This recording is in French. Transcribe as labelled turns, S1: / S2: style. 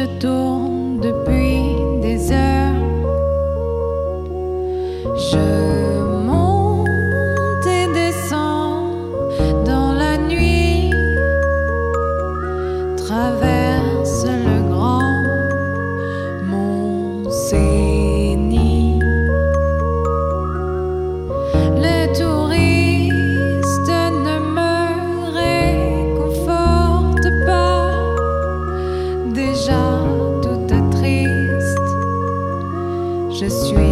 S1: tourne depuis des heures. Je Je suis